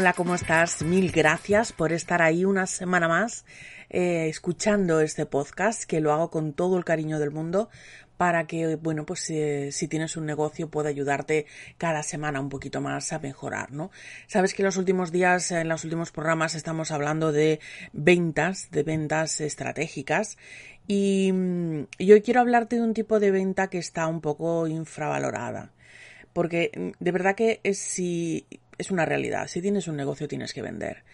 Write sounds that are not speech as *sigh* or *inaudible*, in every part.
Hola, ¿cómo estás? Mil gracias por estar ahí una semana más eh, escuchando este podcast que lo hago con todo el cariño del mundo para que, bueno, pues si tienes un negocio pueda ayudarte cada semana un poquito más a mejorar, ¿no? Sabes que en los últimos días, en los últimos programas estamos hablando de ventas, de ventas estratégicas y, y hoy quiero hablarte de un tipo de venta que está un poco infravalorada porque de verdad que si es una realidad. Si tienes un negocio tienes que vender.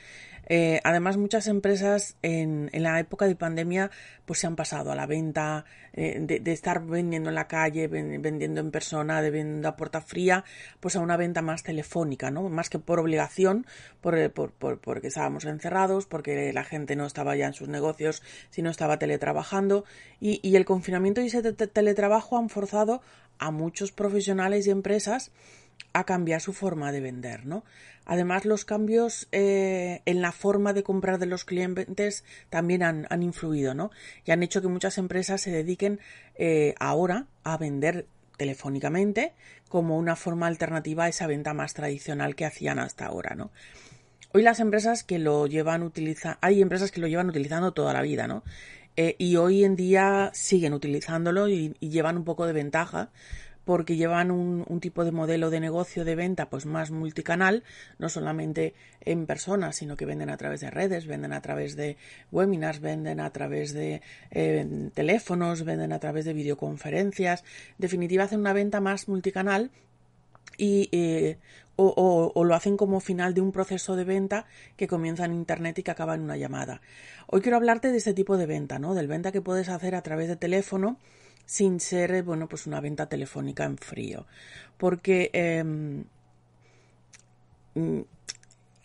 Eh, además, muchas empresas en, en, la época de pandemia pues se han pasado a la venta, eh, de, estar vendiendo en la calle, vendiendo en persona, de venta a puerta fría, pues a una venta más telefónica, ¿no? Más que por obligación, por, eh, por, porque estábamos encerrados, porque la gente no estaba ya en sus negocios, sino estaba teletrabajando. Y, y el confinamiento y ese teletrabajo han forzado a muchos profesionales y empresas a cambiar su forma de vender, ¿no? Además, los cambios eh, en la forma de comprar de los clientes también han, han, influido, ¿no? Y han hecho que muchas empresas se dediquen eh, ahora a vender telefónicamente como una forma alternativa a esa venta más tradicional que hacían hasta ahora, ¿no? Hoy las empresas que lo llevan utilizando, hay empresas que lo llevan utilizando toda la vida, ¿no? Eh, y hoy en día siguen utilizándolo y, y llevan un poco de ventaja porque llevan un, tipo de modelo de negocio de venta pues más multicanal, no solamente en personas, sino que venden a través de redes, venden a través de webinars, venden a través de eh, teléfonos, venden a través de videoconferencias. En definitiva, hacen una venta más multicanal y eh, o, o, o, lo hacen como final de un proceso de venta que comienza en internet y que acaba en una llamada. Hoy quiero hablarte de este tipo de venta, ¿no? Del venta que puedes hacer a través de teléfono sin ser, bueno, pues una venta telefónica en frío. Porque eh,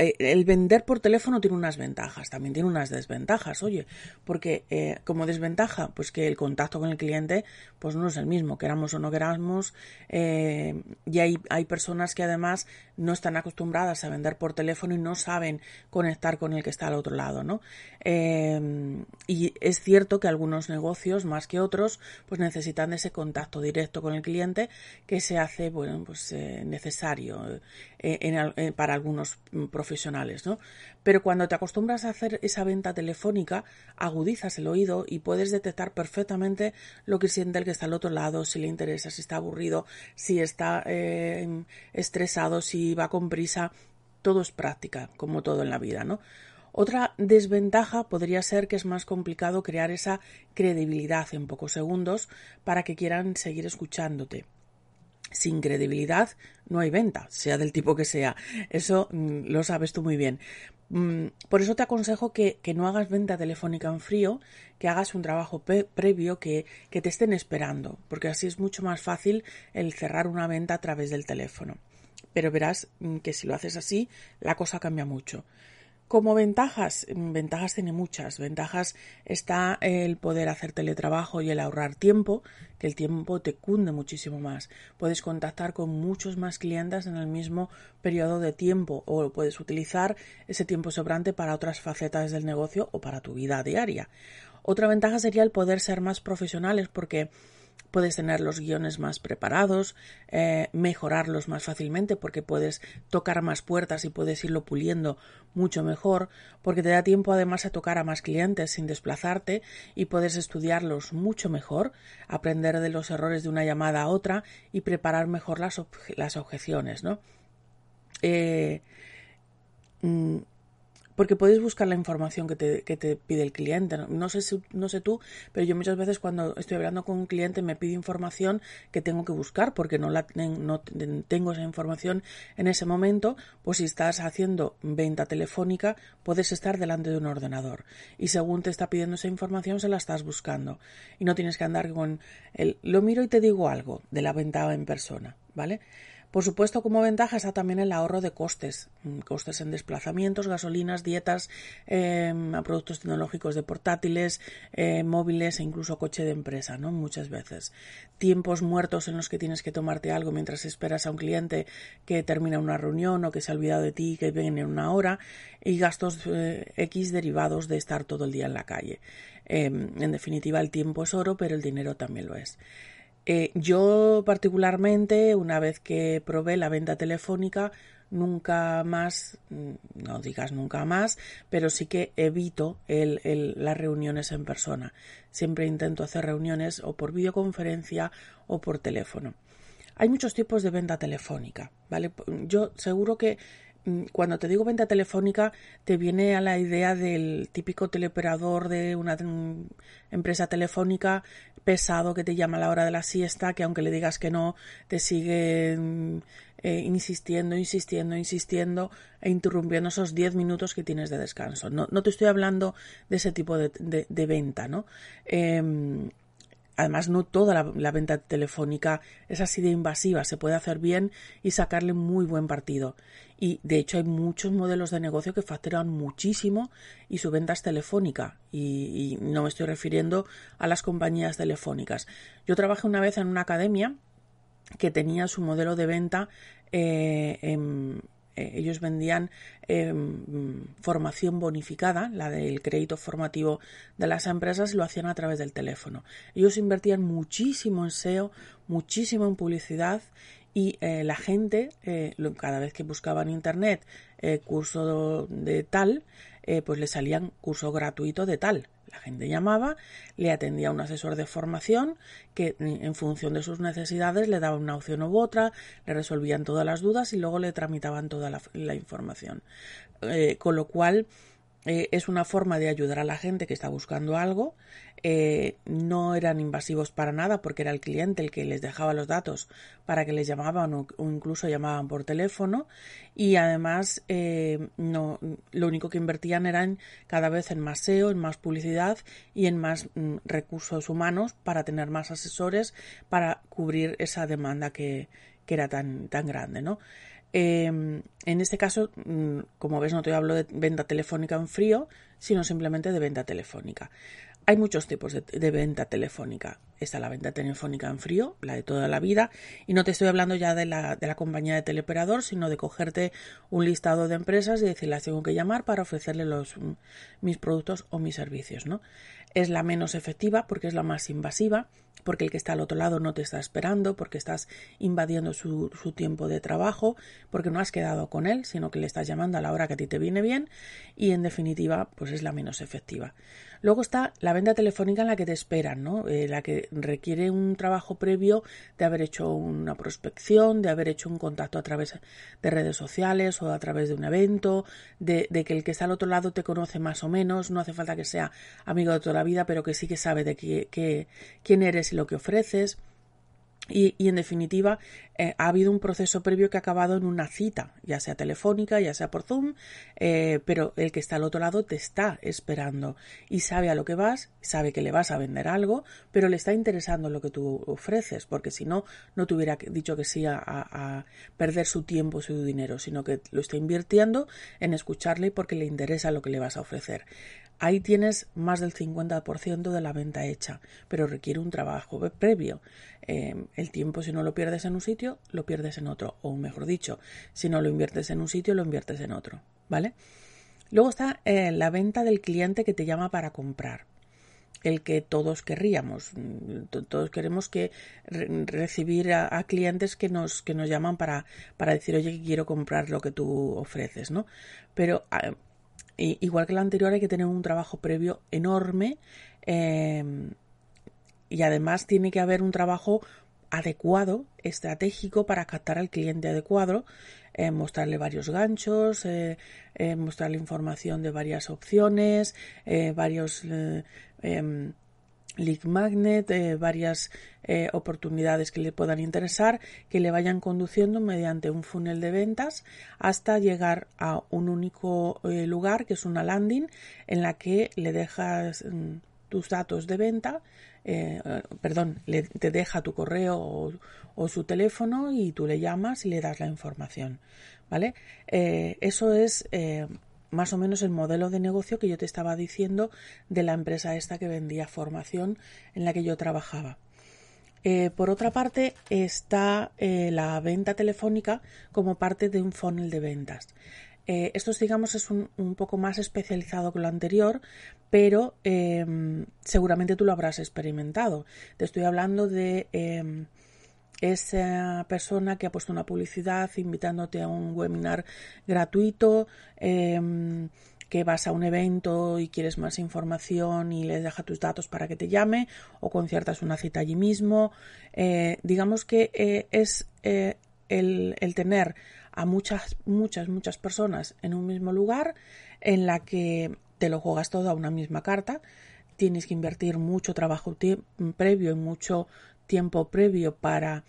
eh, el vender por teléfono tiene unas ventajas, también tiene unas desventajas, oye, porque eh, como desventaja, pues que el contacto con el cliente pues no es el mismo, queramos o no queramos, eh, y hay, hay personas que además no están acostumbradas a vender por teléfono y no saben conectar con el que está al otro lado, ¿no? Eh, y es cierto que algunos negocios, más que otros, pues necesitan ese contacto directo con el cliente que se hace, bueno, pues necesario en, en, para algunos profesionales profesionales, ¿no? Pero cuando te acostumbras a hacer esa venta telefónica, agudizas el oído y puedes detectar perfectamente lo que siente el que está al otro lado, si le interesa, si está aburrido, si está eh, estresado, si va con prisa. Todo es práctica, como todo en la vida, ¿no? Otra desventaja podría ser que es más complicado crear esa credibilidad en pocos segundos para que quieran seguir escuchándote sin credibilidad no hay venta, sea del tipo que sea. Eso mm, lo sabes tú muy bien. Mm, por eso te aconsejo que, que, no hagas venta telefónica en frío, que hagas un trabajo previo, que, que te estén esperando, porque así es mucho más fácil el cerrar una venta a través del teléfono. Pero verás mm, que si lo haces así, la cosa cambia mucho. Como ventajas, ventajas tiene muchas. Ventajas está el poder hacer teletrabajo y el ahorrar tiempo, que el tiempo te cunde muchísimo más. Puedes contactar con muchos más clientes en el mismo periodo de tiempo o puedes utilizar ese tiempo sobrante para otras facetas del negocio o para tu vida diaria. Otra ventaja sería el poder ser más profesionales porque puedes tener los guiones más preparados, eh, mejorarlos más fácilmente porque puedes tocar más puertas y puedes irlo puliendo mucho mejor, porque te da tiempo además a tocar a más clientes sin desplazarte y puedes estudiarlos mucho mejor, aprender de los errores de una llamada a otra y preparar mejor las, las objeciones, ¿no? Eh, mm, porque puedes buscar la información que te, que te pide el cliente. No, sé no sé tú, pero yo muchas veces cuando estoy hablando con un cliente me pide información que tengo que buscar porque no, la, no tengo esa información en ese momento, pues si estás haciendo venta telefónica puedes estar delante de un ordenador y según te está pidiendo esa información se la estás buscando y no tienes que andar con el lo miro y te digo algo de la venta en persona, ¿vale? Por supuesto, como ventaja está también el ahorro de costes, mm, costes en desplazamientos, gasolinas, dietas, em, productos tecnológicos de portátiles, eh, móviles e incluso coche de empresa, ¿no? Muchas veces. Tiempos muertos en los que tienes que tomarte algo mientras esperas a un cliente que termina una reunión o que se ha olvidado de ti, que viene en una hora, y gastos eh, X derivados de estar todo el día en la calle. Em, en definitiva, el tiempo es oro, pero el dinero también lo es. Eh, yo particularmente, una vez que probé la venta telefónica, nunca más, mm, no digas nunca más, pero sí que evito el, las reuniones en persona. Siempre intento hacer reuniones o por videoconferencia o por teléfono. Hay muchos tipos de venta telefónica, ¿vale? Yo seguro que cuando te digo venta telefónica, te viene a la idea del típico teleoperador de una empresa telefónica pesado que te llama a la hora de la siesta, que aunque le digas que no, te sigue mm, eh, insistiendo, insistiendo, insistiendo e interrumpiendo esos 10 minutos que tienes de descanso. No, no, te estoy hablando de ese tipo de, de, venta, ¿no? Em, Además, no toda la, venta telefónica es así de invasiva, se puede hacer bien y sacarle muy buen partido. Y de hecho hay muchos modelos de negocio que facturan muchísimo y su venta es telefónica. Y, no me estoy refiriendo a las compañías telefónicas. Yo trabajé una vez en una academia que tenía su modelo de venta eh, en, eh, ellos vendían em, formación bonificada, la del crédito formativo de las empresas, lo hacían a través del teléfono. Ellos invertían muchísimo en SEO, muchísimo en publicidad y eh, la gente, eh, cada vez que buscaba en Internet curso de tal, pues le salían curso gratuito de tal. La gente llamaba, le atendía un asesor de formación que en función de sus necesidades le daba una opción u otra, le resolvían todas las dudas y luego le tramitaban toda la, información. Eh, con lo cual eh, es una forma de ayudar a la gente que está buscando algo. Eh, no eran invasivos para nada porque era el cliente el que les dejaba los datos para que les llamaban o, incluso llamaban por teléfono y además eh, no lo único que invertían eran cada vez en más SEO, en más publicidad y en más mm, recursos humanos para tener más asesores para cubrir esa demanda que, que era tan, tan grande, ¿no? Em, en este caso, mm, como ves, no te hablo de venta telefónica en frío, sino simplemente de venta telefónica. Hay muchos tipos de, venta telefónica. Está la venta telefónica en frío, la de toda la vida, y no te estoy hablando ya de la, de la compañía de teleoperador, sino de cogerte un listado de empresas y decirles tengo que llamar para ofrecerle los, mis productos o mis servicios, ¿no? Es la menos efectiva porque es la más invasiva, porque el que está al otro lado no te está esperando, porque estás invadiendo su, su, tiempo de trabajo, porque no has quedado con él, sino que le estás llamando a la hora que a ti te viene bien y en definitiva pues es la menos efectiva. Luego está la venta telefónica en la que te esperan, ¿no? Eh, la que requiere un trabajo previo de haber hecho una prospección, de haber hecho un contacto a través de redes sociales o a través de un evento, de, de que el que está al otro lado te conoce más o menos, no hace falta que sea amigo de toda la vida, pero que sí que sabe de qué, quién eres y lo que ofreces. Y, en definitiva, eh, ha habido un proceso previo que ha acabado en una cita, ya sea telefónica, ya sea por Zoom, eh, pero el que está al otro lado te está esperando y sabe a lo que vas, sabe que le vas a vender algo, pero le está interesando lo que tú ofreces, porque si no, no te hubiera dicho que sí a, perder su tiempo, su dinero, sino que lo está invirtiendo en escucharle porque le interesa lo que le vas a ofrecer. Ahí tienes más del 50% de la venta hecha, pero requiere un trabajo previo. Eh, el tiempo, si no lo pierdes en un sitio, lo pierdes en otro. O mejor dicho, si no lo inviertes en un sitio, lo inviertes en otro. ¿Vale? Luego está eh, la venta del cliente que te llama para comprar. El que todos querríamos. Todos queremos que recibir a, clientes que nos, que nos llaman para, para decir, oye, quiero comprar lo que tú ofreces, ¿no? Pero igual que la anterior, hay que tener un trabajo previo enorme em, y además tiene que haber un trabajo adecuado, estratégico para captar al cliente adecuado, eh, mostrarle varios ganchos, eh, eh, mostrarle información de varias opciones, varios lead magnet, varias oportunidades que le puedan interesar, que le vayan conduciendo mediante un funnel de ventas hasta llegar a un único lugar que es una landing en la que le dejas mm, tus datos de venta, eh, perdón, le, te deja tu correo o, su teléfono y tú le llamas y le das la información, ¿vale? Eh, eso es eh, más o menos el modelo de negocio que yo te estaba diciendo de la empresa esta que vendía formación en la que yo trabajaba. por otra parte está la venta telefónica como parte de un funnel de ventas. Eh, esto, digamos, es un, poco más especializado que lo anterior, pero em, seguramente tú lo habrás experimentado. Te estoy hablando de em, esa persona que ha puesto una publicidad invitándote a un webinar gratuito, em, que vas a un evento y quieres más información y le deja tus datos para que te llame o conciertas una cita allí mismo. Eh, digamos que eh, es el, el tener a muchas, muchas, muchas personas en un mismo lugar en la que te lo juegas todo a una misma carta. Tienes que invertir mucho trabajo previo y mucho tiempo previo para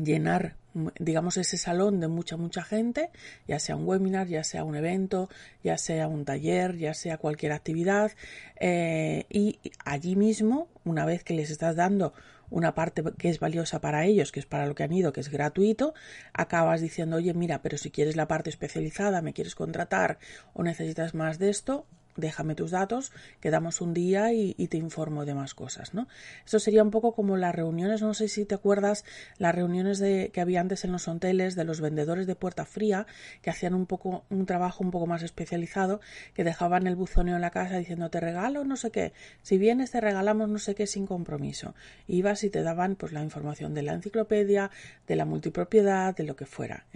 llenar digamos ese salón de mucha mucha gente ya sea un webinar ya sea un evento ya sea un taller ya sea cualquier actividad eh, y allí mismo una vez que les estás dando una parte que es valiosa para ellos, que es para lo que han ido, que es gratuito, acabas diciendo, oye, mira, pero si quieres la parte especializada, me quieres contratar o necesitas más de esto, déjame tus datos, quedamos un día y, te informo de más cosas, ¿no? Esto sería un poco como las reuniones, no sé si te acuerdas, las reuniones que había antes en los hoteles de los vendedores de puerta fría, que hacían un poco, un trabajo un poco más especializado, que dejaban el buzoneo en la casa diciendo te regalo no sé qué, si vienes te regalamos no sé qué sin compromiso. Ibas y te daban pues la información de la enciclopedia, de la multipropiedad, de lo que fuera.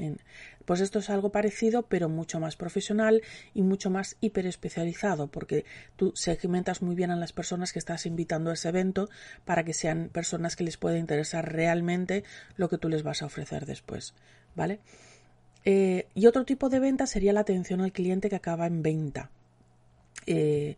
Pues esto es algo parecido, pero mucho más profesional y mucho más hiperespecializado, porque tú segmentas muy bien a las personas que estás invitando a ese evento para que sean personas que les pueda interesar realmente lo que tú les vas a ofrecer después, ¿vale? Eh, y otro tipo de venta sería la atención al cliente que acaba en venta. Eh,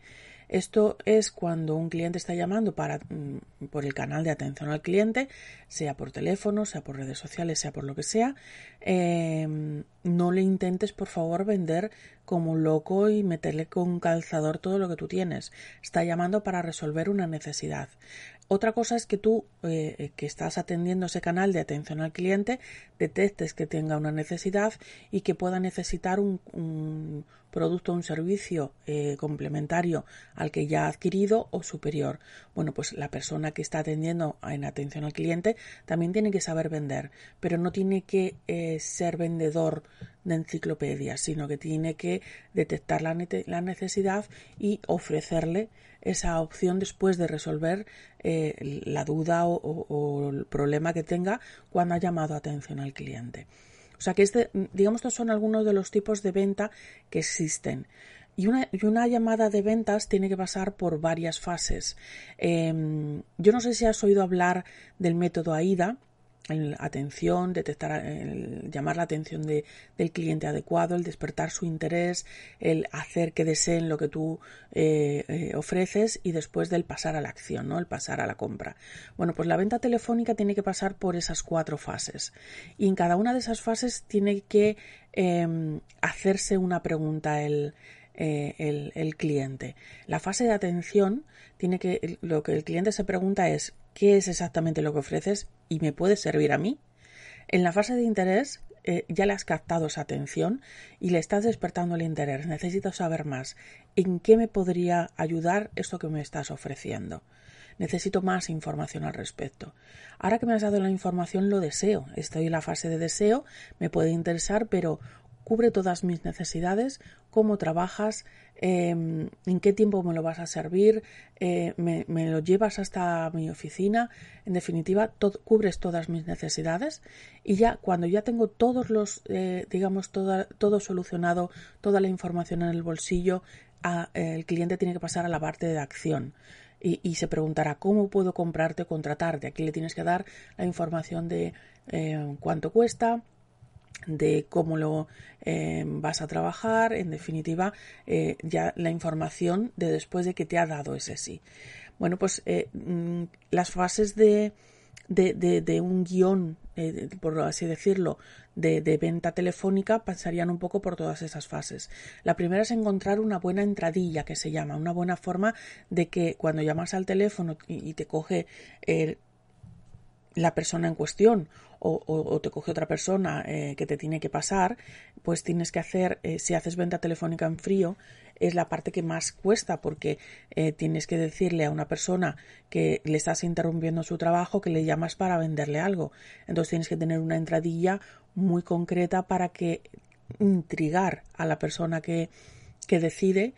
esto es cuando un cliente está llamando para, mm, por el canal de atención al cliente, sea por teléfono, sea por redes sociales, sea por lo que sea. Em, no le intentes, por favor, vender como loco y meterle con calzador todo lo que tú tienes. Está llamando para resolver una necesidad. Otra cosa es que tú, eh, que estás atendiendo ese canal de atención al cliente, detectes que tenga una necesidad y que pueda necesitar un, un producto o un servicio eh, complementario al que ya ha adquirido o superior. Bueno, pues la persona que está atendiendo en atención al cliente también tiene que saber vender, pero no tiene que eh, ser vendedor de enciclopedias, sino que tiene que detectar la, la necesidad y ofrecerle esa opción después de resolver eh, la duda o, el problema que tenga cuando ha llamado atención al cliente. O sea que este, digamos, estos son algunos de los tipos de venta que existen. Y una, y una, llamada de ventas tiene que pasar por varias fases. Em, yo no sé si has oído hablar del método AIDA, el atención, detectar, llamar la atención de, del cliente adecuado, el despertar su interés, el hacer que deseen lo que tú eh, eh, ofreces y después del pasar a la acción, ¿no? El pasar a la compra. Bueno, pues la venta telefónica tiene que pasar por esas cuatro fases y en cada una de esas fases tiene que em, hacerse una pregunta eh, el, el, cliente. La fase de atención tiene que, lo que el cliente se pregunta es qué es exactamente lo que ofreces y me puede servir a mí. En la fase de interés eh, ya le has captado esa atención y le estás despertando el interés. Necesito saber más. ¿En qué me podría ayudar esto que me estás ofreciendo? Necesito más información al respecto. Ahora que me has dado la información, lo deseo. Estoy en la fase de deseo, me puede interesar, pero cubre todas mis necesidades, cómo trabajas, em, en qué tiempo me lo vas a servir, eh, me, lo llevas hasta mi oficina, en definitiva, cubres todas mis necesidades y ya cuando ya tengo todos los, eh, digamos, todo solucionado, toda la información en el bolsillo, el cliente tiene que pasar a la parte de acción. y, se preguntará cómo puedo comprarte o contratarte. Aquí le tienes que dar la información de eh, cuánto cuesta, de cómo lo eh, vas a trabajar, en definitiva, eh, ya la información de después de que te ha dado ese sí. Bueno, pues mm, las fases de, de, de, un guion, por así decirlo, de, venta telefónica pasarían un poco por todas esas fases. La primera es encontrar una buena entradilla, que se llama, una buena forma de que cuando llamas al teléfono y, te coge la persona en cuestión o, te coge otra persona eh, que te tiene que pasar, pues tienes que hacer, eh, si haces venta telefónica en frío, es la parte que más cuesta porque eh, tienes que decirle a una persona que le estás interrumpiendo su trabajo que le llamas para venderle algo. Entonces tienes que tener una entradilla muy concreta para que intrigar a la persona que, que decide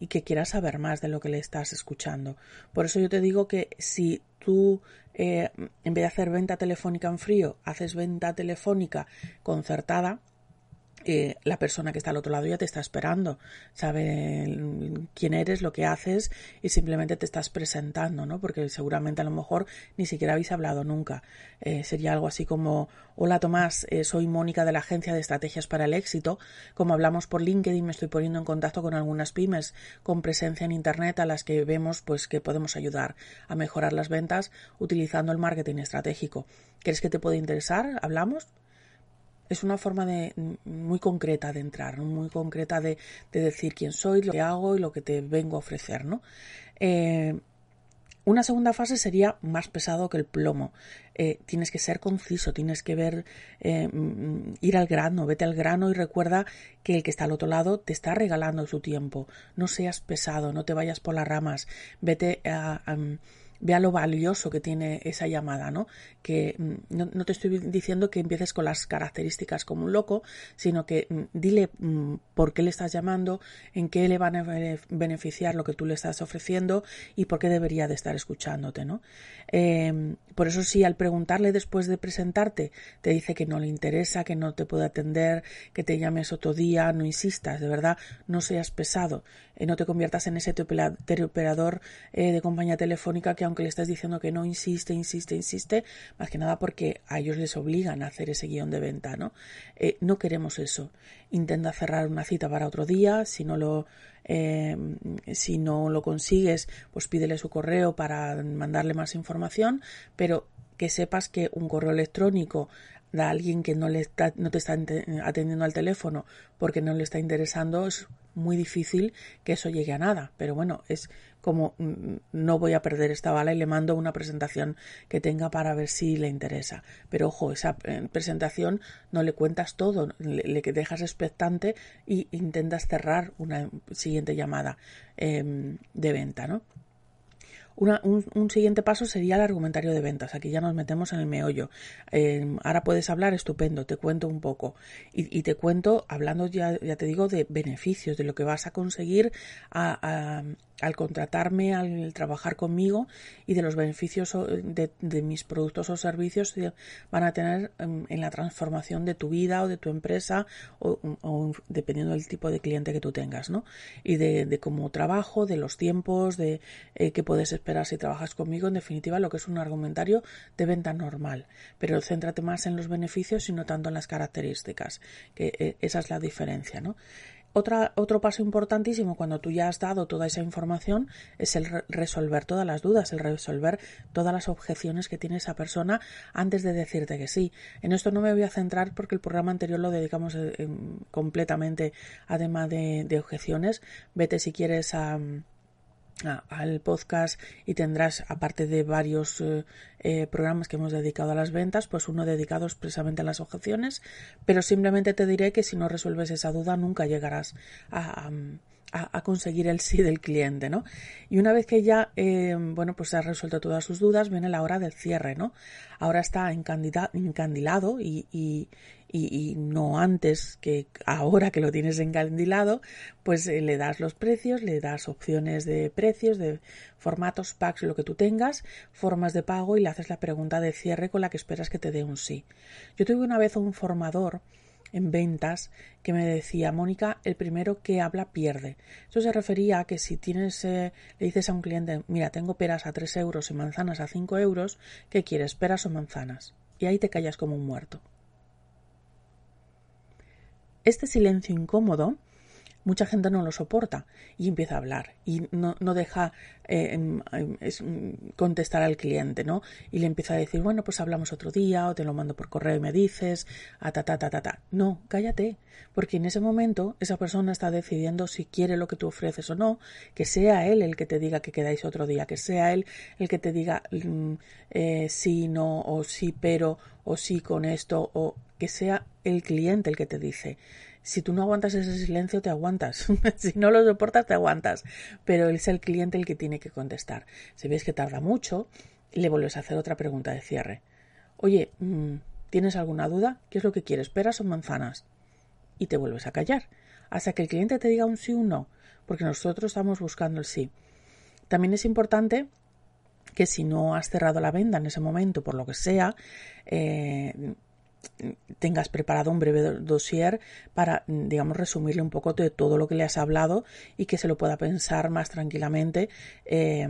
y que quiera saber más de lo que le estás escuchando. Por eso yo te digo que si tú eh, en vez de hacer venta telefónica en frío, haces venta telefónica concertada, eh, la persona que está al otro lado ya te está esperando, sabe quién eres, lo que haces y simplemente te estás presentando, ¿no? Porque seguramente a lo mejor ni siquiera habéis hablado nunca. Eh, sería algo así como, hola Tomás, eh, soy Mónica de la Agencia de Estrategias para el Éxito. Como hablamos por LinkedIn, me estoy poniendo en contacto con algunas pymes con presencia en Internet a las que vemos pues que podemos ayudar a mejorar las ventas utilizando el marketing estratégico. ¿Crees que te puede interesar? ¿Hablamos? Es una forma de, muy concreta de entrar, muy concreta de, decir quién soy, lo que hago y lo que te vengo a ofrecer, ¿no? Eh, una segunda fase sería más pesado que el plomo. Eh, tienes que ser conciso, tienes que ver, eh, mm, ir al grano, vete al grano y recuerda que el que está al otro lado te está regalando su tiempo. No seas pesado, no te vayas por las ramas, vete a vea lo valioso que tiene esa llamada, ¿no? Que mm, no, te estoy diciendo que empieces con las características como un loco, sino que mm, dile mm, por qué le estás llamando, en qué le van a beneficiar lo que tú le estás ofreciendo y por qué debería de estar escuchándote, ¿no? Em, por eso si al preguntarle después de presentarte te dice que no le interesa, que no te puede atender, que te llames otro día, no insistas, de verdad, no seas pesado, eh, no te conviertas en ese teleoperador eh, de compañía telefónica que aunque le estás diciendo que no, insiste, insiste, insiste, más que nada porque a ellos les obligan a hacer ese guion de venta, ¿no? Eh, no queremos eso. Intenta cerrar una cita para otro día, si no lo eh, si no lo consigues, pues pídele su correo para mandarle más información, pero que sepas que un correo electrónico de alguien que no, le está, no te está atendiendo al teléfono porque no le está interesando, es muy difícil que eso llegue a nada. Pero bueno, es como mm, no voy a perder esta bala y le mando una presentación que tenga para ver si le interesa. Pero ojo, esa eh, presentación no le cuentas todo, le, dejas expectante e intentas cerrar una siguiente llamada em, de venta, ¿no? Un, siguiente paso sería el argumentario de ventas. Aquí ya nos metemos en el meollo. Eh, ahora puedes hablar, estupendo, te cuento un poco. Y, te cuento, hablando ya, ya te digo, de beneficios, de lo que vas a conseguir al contratarme, al trabajar conmigo y de los beneficios de, mis productos o servicios que van a tener em, en, la transformación de tu vida o de tu empresa o, dependiendo del tipo de cliente que tú tengas, ¿no? Y de, cómo trabajo, de los tiempos, de eh, qué puedes esperar si trabajas conmigo, en definitiva lo que es un argumentario de venta normal. Pero céntrate más en los beneficios y no tanto en las características, que eh, esa es la diferencia, ¿no? otro paso importantísimo cuando tú ya has dado toda esa información es el resolver todas las dudas, el resolver todas las objeciones que tiene esa persona antes de decirte que sí. En esto no me voy a centrar porque el programa anterior lo dedicamos eh, completamente a tema de, de objeciones. Vete si quieres a al podcast y tendrás, aparte de varios eh, eh, programas que hemos dedicado a las ventas, pues uno dedicado expresamente a las objeciones, pero simplemente te diré que si no resuelves esa duda nunca llegarás a, a, conseguir el sí del cliente, ¿no? Y una vez que ya, eh, bueno, pues has resuelto todas sus dudas, viene la hora del cierre, ¿no? Ahora está encandilado y, y, no antes que ahora que lo tienes encandilado, pues eh, le das los precios, le das opciones de precios, de formatos, packs, lo que tú tengas, formas de pago y le haces la pregunta de cierre con la que esperas que te dé un sí. Yo tuve una vez un formador en ventas que me decía, Mónica, el primero que habla pierde. Eso se refería a que si tienes, eh, le dices a un cliente, mira, tengo peras a 3 euros y manzanas a 5 euros, ¿qué quieres, peras o manzanas? Y ahí te callas como un muerto. Este silencio incómodo mucha gente no lo soporta y empieza a hablar y no, no deja eh, em, em, contestar al cliente, ¿no? Y le empieza a decir, bueno, pues hablamos otro día o te lo mando por correo y me dices, a ta, ta, ta, ta, ta. No, cállate, porque en ese momento esa persona está decidiendo si quiere lo que tú ofreces o no, que sea él el que te diga que quedáis otro día, que sea él el que te diga mm, eh, sí, no, o sí, pero, o sí con esto, o que sea el cliente el que te dice si tú no aguantas ese silencio, te aguantas. *laughs* si no lo soportas, te aguantas. Pero es el cliente el que tiene que contestar. Si ves que tarda mucho, le vuelves a hacer otra pregunta de cierre. Oye, mm, ¿tienes alguna duda? ¿Qué es lo que quieres, peras o manzanas? Y te vuelves a callar. Hasta que el cliente te diga un sí o un no. Porque nosotros estamos buscando el sí. También es importante que si no has cerrado la venda en ese momento, por lo que sea, eh, tengas preparado un breve dossier para, digamos, resumirle un poco de todo lo que le has hablado y que se lo pueda pensar más tranquilamente eh,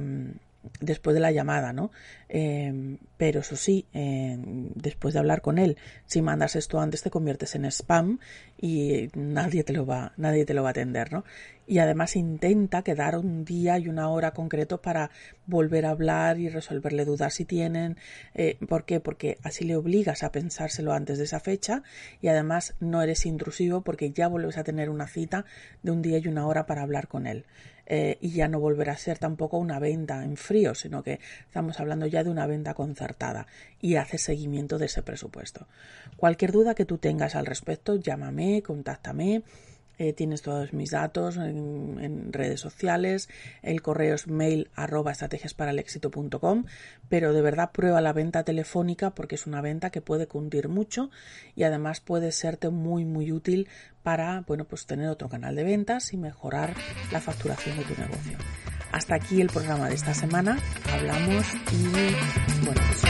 después de la llamada, ¿no? Eh, pero eso sí, eh, después de hablar con él, si mandas esto antes te conviertes en spam y nadie te lo va, nadie te lo va a atender, ¿no? Y además intenta quedar un día y una hora concreto para volver a hablar y resolverle dudas si tienen. Eh, ¿Por qué? Porque así le obligas a pensárselo antes de esa fecha y además no eres intrusivo porque ya vuelves a tener una cita de un día y una hora para hablar con él. Eh, y ya no volverá a ser tampoco una venta en frío, sino que estamos hablando ya de una venta concertada y hace seguimiento de ese presupuesto. Cualquier duda que tú tengas al respecto, llámame, contáctame. Eh, tienes todos mis datos en, redes sociales, el correo es mail arroba estrategiasparalexito.com, pero de verdad prueba la venta telefónica porque es una venta que puede cundir mucho y además puede serte muy muy útil para bueno pues tener otro canal de ventas y mejorar la facturación de tu negocio. Hasta aquí el programa de esta semana, hablamos y bueno pues